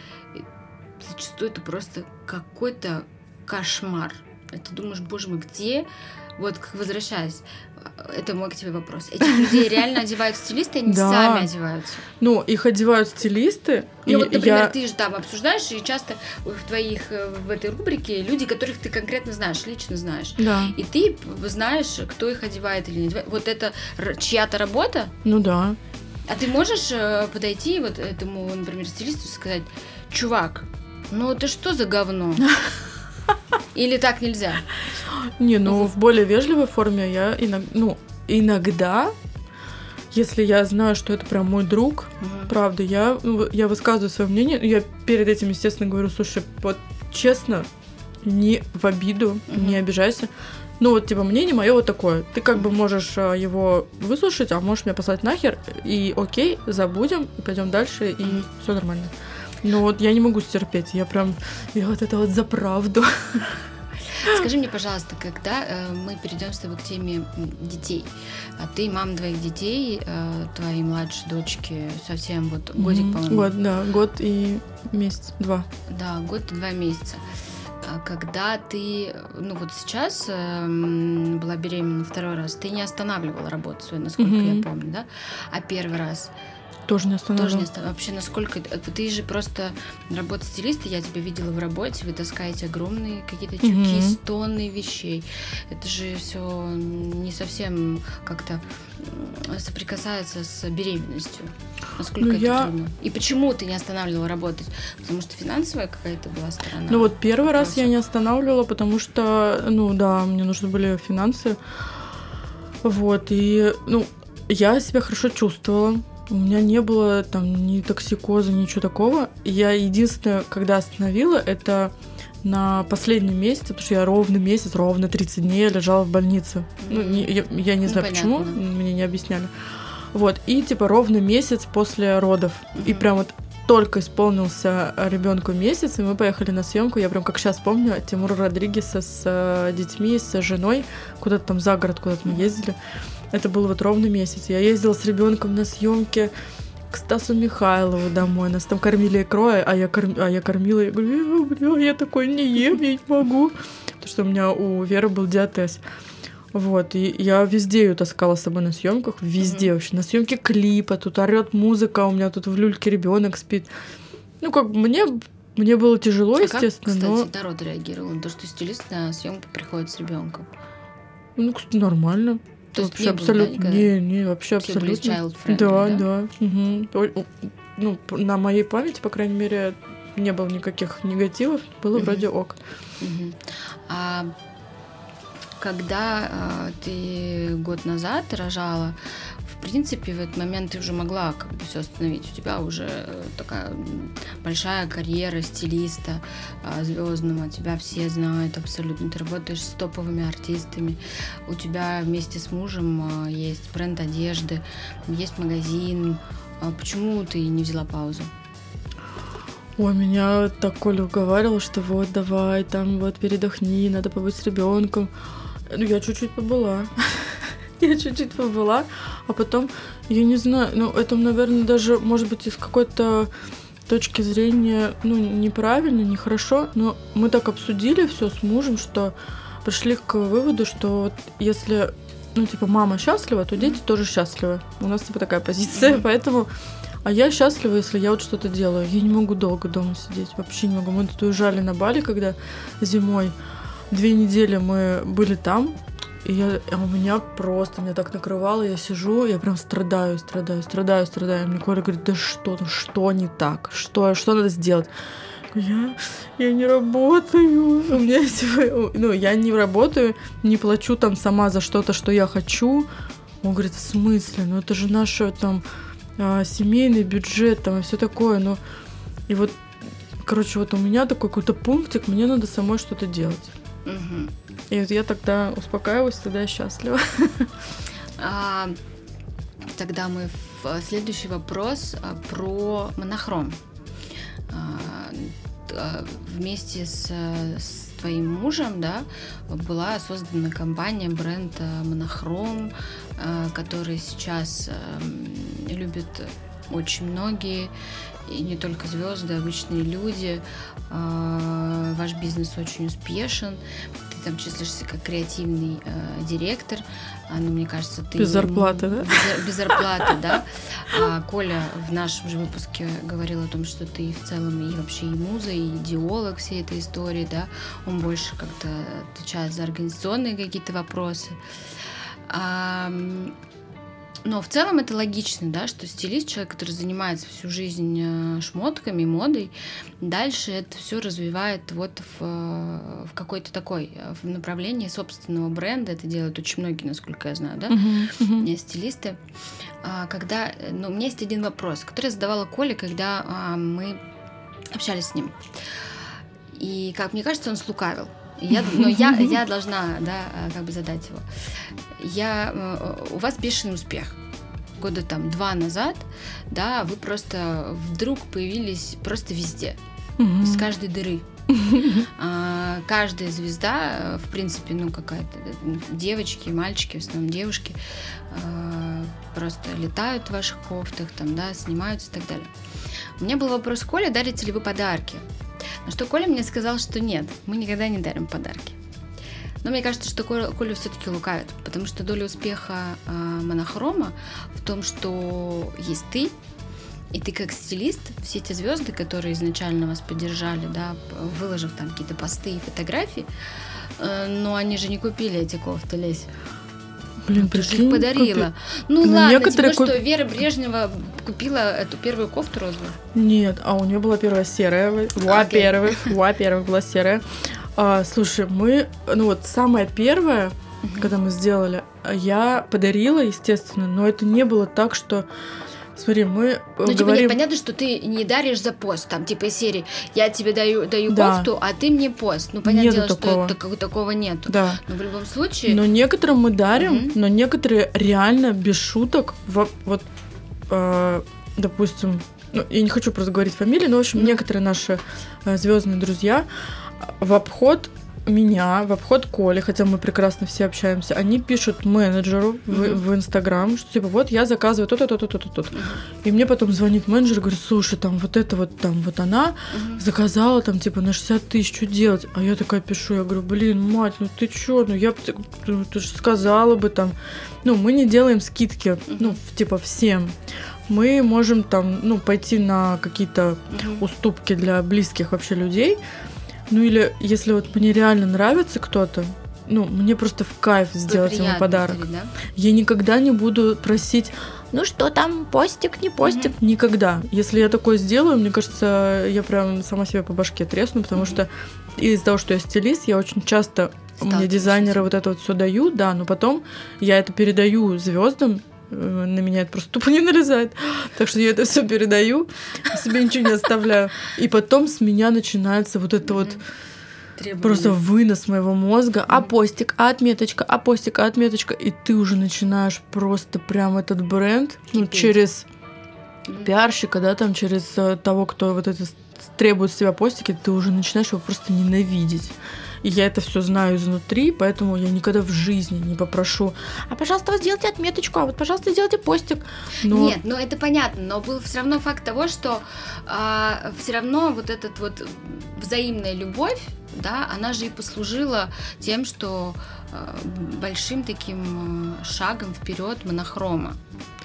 зачастую это просто какой-то кошмар. И ты думаешь, боже мой, где вот возвращаясь, это мой к тебе вопрос. Этих людей реально одевают стилисты, они да. сами одеваются. Ну, их одевают стилисты. Ну, вот, например, я... ты же там обсуждаешь, и часто в твоих, э, в этой рубрике люди, которых ты конкретно знаешь, лично знаешь. Да. И ты знаешь, кто их одевает или не одевает. Вот это чья-то работа? Ну да. А ты можешь э, подойти вот этому, например, стилисту и сказать, чувак, ну это что за говно? Или так нельзя? Не, ну в более вежливой форме я иногда, ну, иногда, если я знаю, что это прям мой друг, угу. правда, я, ну, я высказываю свое мнение, я перед этим, естественно, говорю, слушай, вот честно, не в обиду, угу. не обижайся. Ну вот, типа, мнение мое вот такое. Ты как бы можешь а, его выслушать, а можешь меня послать нахер, и окей, забудем, и пойдем дальше, и все нормально. Но вот я не могу стерпеть, я прям, я вот это вот за правду. Скажи мне, пожалуйста, когда э, мы перейдем с тобой к теме детей, а ты мама двоих детей, э, твоей младшей дочки совсем вот годик, по-моему. Год, да, год и месяц, два. Да, год и два месяца. А когда ты, ну вот сейчас э, была беременна второй раз, ты не останавливала работу свою, насколько Мгм. я помню, да? А первый раз Тоже не останавливал. тоже не останавливала. Вообще, насколько... Ты же просто работа стилиста, я тебя видела в работе, вы таскаете огромные какие-то тюки с тонной вещей. Это же все не совсем как-то соприкасается с беременностью. Насколько Ну, это я- трудно? И почему ты не останавливала работать? Потому что финансовая какая-то была сторона. Ну вот первый раз я не останавливала, потому что, ну да, мне нужны были финансы. Вот, и, ну, я себя хорошо чувствовала. У меня не было там ни токсикоза, ничего такого. Я единственное, когда остановила, это на последнем месяце, потому что я ровно месяц, ровно 30 дней я лежала в больнице. Ну, не- я, я не Ну, знаю почему, понятно. мне не объясняли. Вот, и типа ровно месяц после родов. И Мгм. прям вот только исполнился ребенку месяц, и мы поехали на съемку. Я прям как сейчас помню Тимура Родригеса с э, детьми, с женой, куда-то там за город, куда-то мы ездили. Это был вот ровно месяц. Я ездила с ребенком на съемки к Стасу Михайлову домой. Нас там кормили икрой, а я, корм- а я кормила. Я говорю, «Э, бля, я такой не ем, я не могу. Потому что у меня у Веры был диатез. Вот, и я везде ее таскала с собой на съемках, везде Мгм. вообще. На съемке клипа, тут орет музыка, у меня тут в люльке ребенок спит. Ну, как бы мне, мне было тяжело, А как, естественно, кстати, но народ реагировал на то, что стилист на съемку приходит с ребенком? ну, кстати, нормально. То есть вообще абсолютно. не, не, вообще абсолютно. Да, да? да. о, Ну, на моей памяти, по крайней мере, не было никаких негативов, было Мгм. вроде ок. Мгм. А когда а, ты год назад рожала, принципе, в этот момент ты уже могла как бы все остановить. У тебя уже э, такая большая карьера стилиста звездного, тебя все знают абсолютно. Ты работаешь с топовыми артистами. У тебя вместе с мужем а, есть бренд одежды, есть магазин. А Почему ты не взяла паузу? Ой, меня так Коля уговаривал, что вот давай, там вот передохни, надо побыть с ребенком. Ну, я чуть-чуть побыла. Я чуть-чуть побыла, а потом, я не знаю, ну, это, наверное, даже, может быть, из какой-то точки зрения, ну, неправильно, нехорошо, но мы так обсудили все с мужем, что пришли к выводу, что вот если, ну, типа, мама счастлива, то дети тоже счастливы. У нас, типа, такая позиция, поэтому а я счастлива, если я вот что-то делаю. Я не могу долго дома сидеть, вообще не могу. Мы тут уезжали на Бали, когда зимой две недели мы были там, и я, а у меня просто, меня так накрывало, я сижу, я прям страдаю, страдаю, страдаю, страдаю. Мне Коля говорит, да что, ну что не так, что, что надо сделать? Я, я не работаю, у меня ну, я не работаю, не плачу там сама за что-то, что я хочу. Он говорит, в смысле? Ну это же наше там а, семейный бюджет там и все такое, но и вот, короче, вот у меня такой какой-то пунктик, мне надо самой что-то делать. Мгм. И вот я тогда успокаиваюсь, тогда я счастлива. А, тогда мы в следующий вопрос а, про монохром. А, а, вместе с, с твоим мужем, да, была создана компания, бренд э, Монохром, который сейчас эм, любят очень многие, и не только звезды, обычные люди. А, Ваш бизнес очень успешен. Там числишься как креативный э, директор. А, ну, мне кажется, ты... Без зарплаты, да? Без, без зарплаты, да. А Коля в нашем же выпуске говорил о том, что ты в целом и вообще и муза, и идеолог всей этой истории, да. Он больше как-то отвечает за организационные какие-то вопросы. А, но в целом это логично, да, что стилист, человек, который занимается всю жизнь э, шмотками, модой, дальше это все развивает вот в, э, в какой-то такой, э, в направлении собственного бренда. Это делают очень многие, насколько я знаю, да, не стилисты. А, Когда, ну, у меня есть один вопрос, который я задавала Коле, когда а, мы общались с ним. И, как мне кажется, он слукавил. Я, но я, я должна, да, а, как бы задать его. Я, э, у вас бешеный успех. Года там два назад, да, вы просто вдруг появились просто везде, Мгм. из каждой дыры. А, каждая звезда, в принципе, ну какая-то девочки, мальчики, в основном девушки, а, просто летают в ваших кофтах, там, да, снимаются и так далее. У меня был вопрос Коля, дарите ли вы подарки? На что Коля мне сказал, что нет, мы никогда не дарим подарки. Но мне кажется, что Коля, все-таки лукавит, потому что доля успеха э, монохрома в том, что есть ты, и ты как стилист, все эти звезды, которые изначально вас поддержали, да, выложив там какие-то посты и фотографии, э, но они же не купили эти кофты, Лесь. Блин, ты же их подарила. Купи... Ну, ну ладно, некоторые тебе куп... что, Вера Брежнева купила эту первую кофту розовую? Нет, а у нее была первая серая. Во-первых, okay. во-первых, была серая. А, слушай, мы, ну вот самое первое, mm-hmm. когда мы сделали, я подарила, естественно, но это не было так, что Смотри, мы ну, говорим... типа, нет, понятно, что ты не даришь за пост, там, типа, серии, я тебе даю, даю да. кофту, а ты мне пост. Ну, понятное нету дело, такого. что так, такого нету. Да. Но в любом случае... Но некоторым мы дарим, угу. но некоторые реально без шуток, вот, вот э, допустим, ну, я не хочу просто говорить фамилии, но, в общем, угу. некоторые наши э, звездные друзья, в обход меня, в обход Коли, хотя мы прекрасно все общаемся, они пишут менеджеру в, в Инстаграм, что типа вот я заказываю то-то, то-то, то-то, то-то. И мне потом звонит менеджер и говорит, слушай, там вот это вот, там вот она заказала там типа на 60 тысяч, что делать? А я такая пишу, я говорю, блин, мать, ну ты чё, ну я, ты, ты же сказала бы там. Ну, мы не делаем скидки, ну, типа всем мы можем там, ну, пойти на какие-то уступки для близких вообще людей, ну или если вот мне реально нравится кто-то, ну, мне просто в кайф сделать ему подарок. Дарить, да? Я никогда не буду просить, ну что там, постик, не постик, mm-hmm. никогда. Если я такое сделаю, мне кажется, я прям сама себе по башке тресну, потому mm-hmm. что из-за того, что я стилист, я очень часто мне дизайнеры вот это вот все дают, да, но потом я это передаю звездам, на меня это просто тупо не налезает. Так что я это все передаю, себе ничего не оставляю. И потом с меня начинается вот это вот просто вынос моего мозга. А постик, а отметочка, а постик, а отметочка. И ты уже начинаешь просто прям этот бренд ну, через пиарщика, да, там через э, того, кто вот это требует с тебя постики, ты уже начинаешь его просто ненавидеть. И я это все знаю изнутри, поэтому я никогда в жизни не попрошу, а пожалуйста, вот сделайте отметочку, а вот пожалуйста, сделайте постик. Но... Нет, ну это понятно, но был все равно факт того, что а, все равно вот этот вот взаимная любовь, да, она же и послужила тем, что а, большим таким шагом вперед монохрома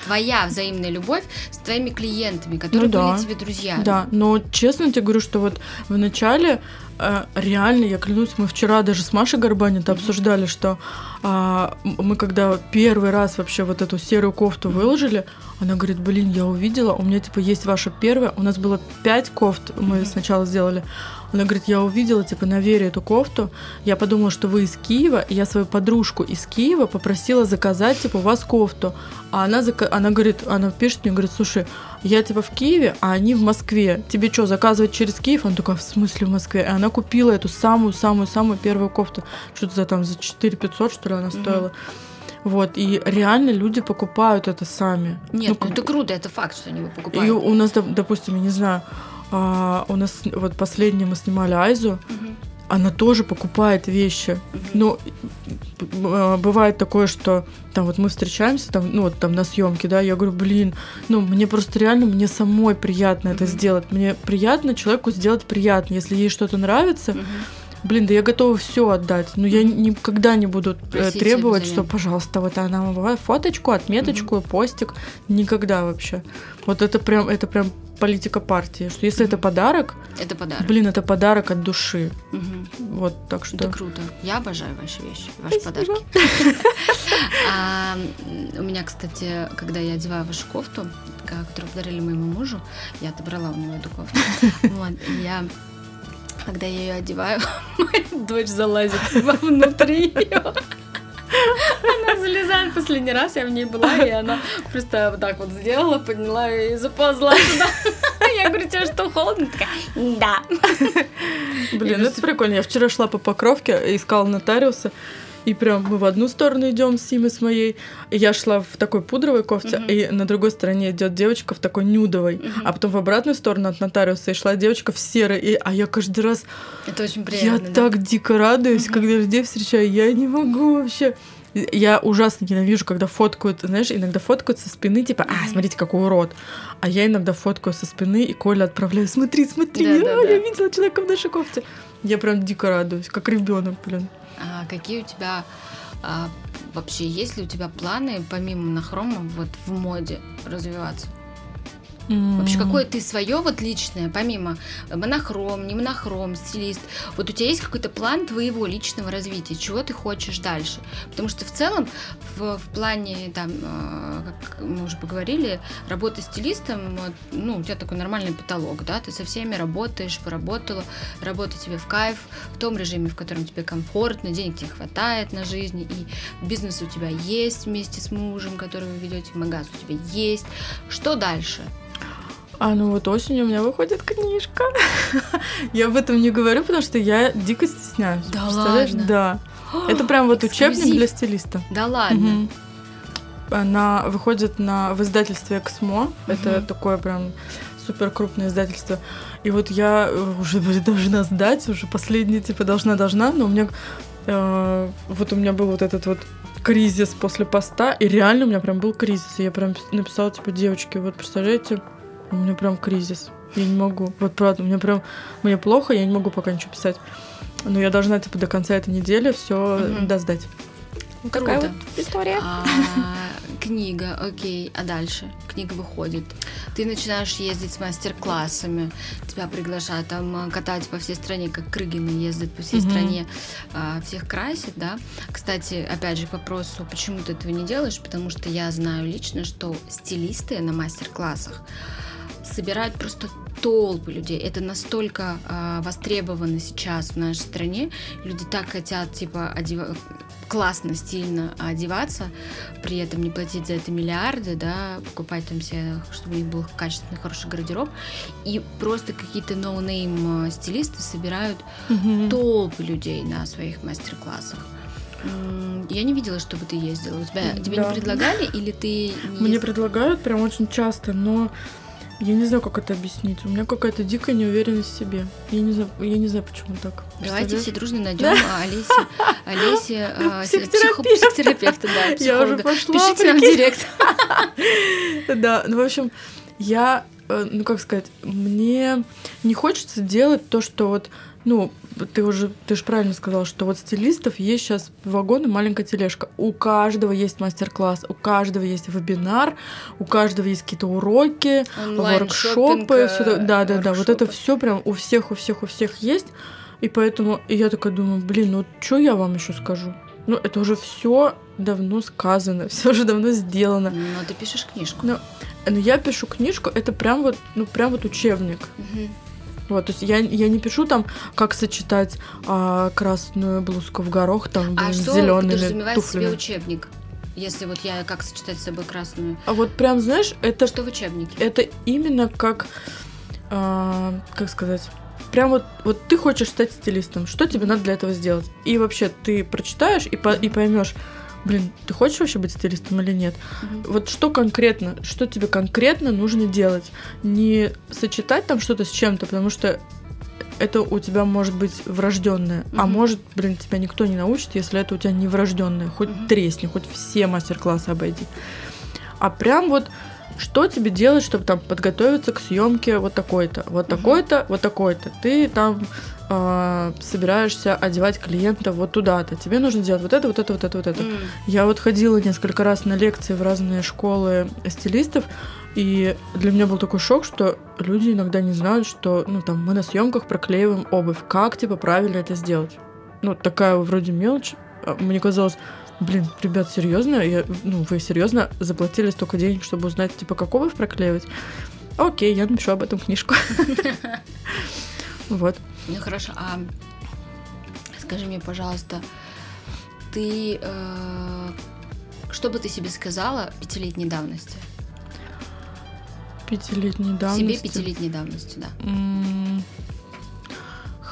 твоя взаимная любовь с твоими клиентами, которые ну, да. были тебе друзья. Да, но честно тебе говорю, что вот в начале э, реально, я клянусь, мы вчера даже с Машей Горбанин mm-hmm. обсуждали, что э, мы когда первый раз вообще вот эту серую кофту выложили, она говорит, блин, я увидела, у меня типа есть ваша первая, у нас было пять кофт, мы mm-hmm. сначала сделали, она говорит, я увидела, типа, на Вере эту кофту, я подумала, что вы из Киева, и я свою подружку из Киева попросила заказать, типа, у вас кофту. А она, зак... она говорит, она пишет мне, говорит, слушай, я типа в Киеве, а они в Москве. Тебе что, заказывать через Киев? Он такой, в смысле в Москве? И она купила эту самую-самую-самую первую кофту. Что-то за там за 4 500, что ли, она стоила. Mm-hmm. Вот, и реально люди покупают это сами. Нет, ну, ну это круто, это факт, что они его покупают. И у нас, допустим, я не знаю, а, у нас вот последнее мы снимали Айзу. Угу. Она тоже покупает вещи. Угу. Ну, а, бывает такое, что там вот мы встречаемся, там, ну вот там на съемке, да, я говорю, блин, ну мне просто реально, мне самой приятно mm-hmm. это сделать. Мне приятно человеку сделать приятно. Если ей что-то нравится, mm-hmm блин, да я готова все отдать, но я никогда не буду э, Просите требовать, что, пожалуйста, вот она фоточку, отметочку, угу. постик, никогда вообще. Вот это прям, это прям политика партии, что если это подарок, это подарок. Блин, это подарок от души. Угу. Вот так что. Это круто. Я обожаю ваши вещи, ваши Спасибо. подарки. А, у меня, кстати, когда я одеваю вашу кофту, которую подарили моему мужу, я отобрала у него эту кофту. Я когда я ее одеваю, моя дочь залазит внутри ее. Она залезает последний раз, я в ней была, и она просто вот так вот сделала, подняла и заползла сюда. Я говорю, тебе что, холодно? Такая, да. Блин, это прикольно. Я вчера шла по покровке, искала нотариуса, И прям мы в одну сторону идем с Симой с моей. И я шла в такой пудровой кофте, Мгм. и на другой стороне идет девочка в такой нюдовой. Мгм. А потом в обратную сторону от нотариуса и шла девочка в серой. И, а я каждый раз, Это очень я приятно. да? так дико радуюсь, Мгм. когда людей встречаю. Я не могу вообще. Я ужасно ненавижу, когда фоткают, знаешь, иногда фоткают со спины, типа, а, смотрите, какой урод. А я иногда фоткаю со спины, и Коля отправляю, смотри, смотри, Да, да, а, да. я видела человека в нашей кофте. Я прям дико радуюсь, как ребенок, блин. А какие у тебя а, вообще есть ли у тебя планы помимо монохрома вот в моде развиваться? Вообще, какое ты свое вот личное, помимо монохром, не монохром, стилист, вот у тебя есть какой-то план твоего личного развития, чего ты хочешь дальше? Потому что в целом в, в плане, там, э, как мы уже поговорили, работы стилистом, ну, у тебя такой нормальный потолок, да, ты со всеми работаешь, поработала, работа тебе в кайф, в том режиме, в котором тебе комфортно, денег тебе хватает на жизнь, и бизнес у тебя есть вместе с мужем, который вы ведете, магаз у тебя есть. Что дальше? А ну вот осенью у меня выходит книжка. я об этом не говорю, потому что я дико стесняюсь. Да ладно? Да. Это прям вот учебник для стилиста. Да ладно. Она выходит на, в издательстве «Эксмо». Это Мгм. такое прям супер крупное издательство. И вот я э, уже должна сдать, уже последняя, типа, должна-должна, но у меня... э, вот у меня был вот этот вот кризис после поста, и реально у меня прям был кризис. И я прям написала, типа, девочки, вот представляете, у меня прям кризис. Я не могу. Вот правда, у меня прям... Мне плохо, я не могу пока ничего писать. Но я должна, типа, до конца этой недели все досдать. Вот такая Круто. вот история. А, книга, окей, а дальше? Книга выходит. Ты начинаешь ездить с мастер-классами, тебя приглашают там э, катать по всей стране, как Крыгины ездят по всей Мгм. стране, а, всех красит, да. Кстати, опять же, к вопросу, почему ты этого не делаешь, потому что я знаю лично, что стилисты на мастер-классах собирают просто толпы людей. Это настолько а, востребовано сейчас в нашей стране. Люди так хотят, типа, одева- классно, стильно одеваться, при этом не платить за это миллиарды, да, покупать там себе, чтобы у них был качественный, хороший гардероб. И просто какие-то no name а, стилисты собирают Мгм. толпы людей на своих мастер-классах. Я не видела, чтобы ты ездила. У тебя, тебе Да. не предлагали или ты не Мне ездила? предлагают прям очень часто, но я не знаю, как это объяснить. У меня какая-то дикая неуверенность в себе. Я не знаю, я не знаю, почему так. Давайте все дружно найдем Олесе, Олесе а, Психотерапевта. психо- психотерапевта, да, Я уже психолога. пошла, Пишите нам в прикинь. директ. Да, ну, в общем, я, ну, как сказать, мне не хочется делать то, что вот, ну, ты уже, ты же правильно сказал, что вот стилистов есть сейчас вагон и маленькая тележка. У каждого есть мастер-класс, у каждого есть вебинар, у каждого есть какие-то уроки, Онлайн, воркшопы, всё это- да, да, да, вот это все прям у всех, у всех, у всех есть. И поэтому и я такая думаю, блин, ну что я вам еще скажу? Ну, это уже все давно сказано, все уже давно сделано. Но ты пишешь книжку. Ну, Но я пишу книжку, это прям вот, ну, прям вот учебник. Мгм. Вот, то есть я, я не пишу там, как сочетать а, красную блузку в горох там А что зелеными подразумевает в себе туфлями. учебник? Если вот я как сочетать с собой красную. А вот прям, знаешь, это Что в учебнике? это именно как, а, как сказать, прям вот, вот ты хочешь стать стилистом, что тебе надо для этого сделать? И вообще ты прочитаешь и, по- и поймешь, блин, ты хочешь вообще быть стилистом или нет? Мгм. Вот что конкретно, что тебе конкретно нужно делать? Не сочетать там что-то с чем-то, потому что это у тебя может быть врожденное, а Мгм. может, блин, тебя никто не научит, если это у тебя не врожденное. Хоть Мгм. тресни, хоть все мастер-классы обойди. А прям вот что тебе делать, чтобы там подготовиться к съемке вот такой-то, вот такой-то, вот такой-то. Ты там а, собираешься одевать клиента вот туда-то. Тебе нужно делать вот это, вот это, вот это, вот это. М. Я вот ходила несколько раз на лекции в разные школы стилистов, и для меня был такой шок, что люди иногда не знают, что ну, там, мы на съемках проклеиваем обувь. Как типа правильно это сделать? Ну, такая вроде мелочь. А Мне казалось, блин, ребят, серьезно? Я, ну, вы серьезно заплатили столько денег, чтобы узнать, типа, как обувь проклеивать? Окей, я напишу об этом книжку. Вот. Ну хорошо, а скажи мне, пожалуйста, ты э, что бы ты себе сказала пятилетней давности? Пятилетней давности. Себе пятилетней давности, да.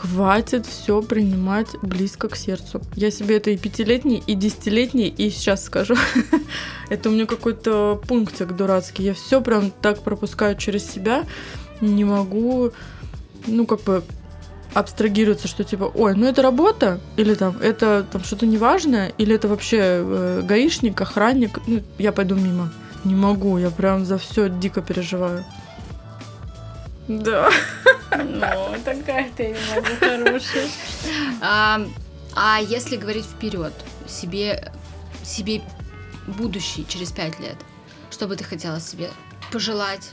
Хватит все принимать близко к сердцу. Я себе это и пятилетний, и десятилетний, и сейчас скажу. это у меня какой-то пунктик дурацкий. Я все прям так пропускаю через себя. Не могу, ну, как бы абстрагироваться, что типа, ой, ну это работа, или там это там что-то неважное, или это вообще э, гаишник, охранник, ну, я пойду мимо. Не могу, я прям за все дико переживаю. Да. Ну, такая ты не могу хорошая. А, а если говорить вперед, себе, себе будущий через пять лет, что бы ты хотела себе пожелать?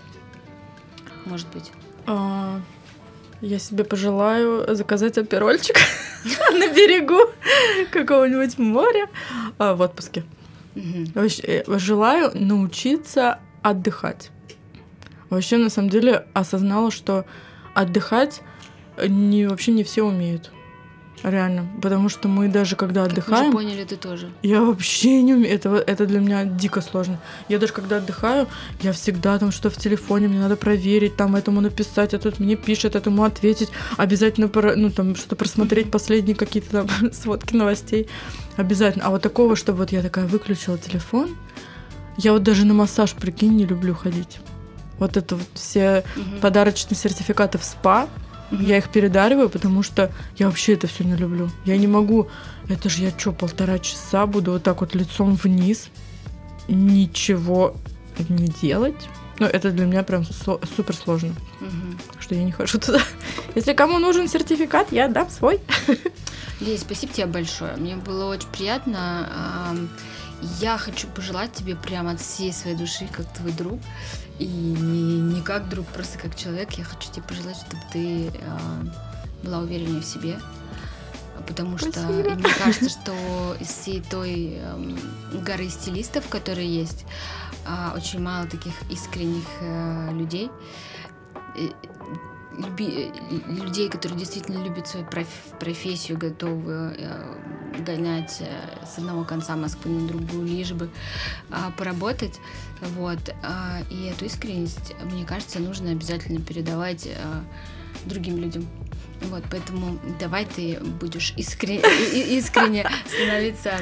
Может быть? А, я себе пожелаю заказать оперольчик на берегу какого-нибудь моря а, в отпуске. Э, желаю научиться отдыхать. Вообще, на самом деле, осознала, что отдыхать не, вообще не все умеют. Реально. Потому что мы даже когда отдыхаем... Мы поняли, ты тоже. Я вообще не умею. Это, это для меня дико сложно. Я даже когда отдыхаю, я всегда там что в телефоне, мне надо проверить, там этому написать, а тут мне пишет, этому ответить. Обязательно, ну, там, что-то просмотреть последние какие-то там сводки новостей. Обязательно. А вот такого, чтобы вот я такая выключила телефон, я вот даже на массаж, прикинь, не люблю ходить. Вот это вот все угу. подарочные сертификаты в СПА, я их передариваю, потому что я вообще это все не люблю. Я не могу. Это же я что, полтора часа буду вот так вот лицом вниз, ничего не делать. Ну, это для меня прям супер сложно. Угу. Что я не хожу туда. Если кому нужен сертификат, я дам свой. Лиз, спасибо тебе большое. Мне было очень приятно. Я хочу пожелать тебе прямо от всей своей души, как твой друг, и не, не как друг, просто как человек, я хочу тебе пожелать, чтобы ты э, была увереннее в себе, потому что мне кажется, что из всей той э, горы стилистов, которые есть, э, очень мало таких искренних э, людей. Люби, людей, которые действительно любят свою профессию, готовы э, гонять э, с одного конца Москвы на другую, лишь бы э, поработать. Вот. Э, и эту искренность, мне кажется, нужно обязательно передавать э, другим людям. Вот, поэтому давай ты будешь искренне, искренне становиться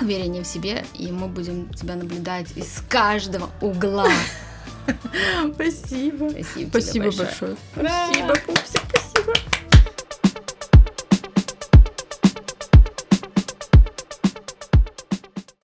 увереннее в себе, и мы будем тебя наблюдать из каждого угла. Спасибо. Спасибо, Спасибо большое. большое. Спасибо, пупсик.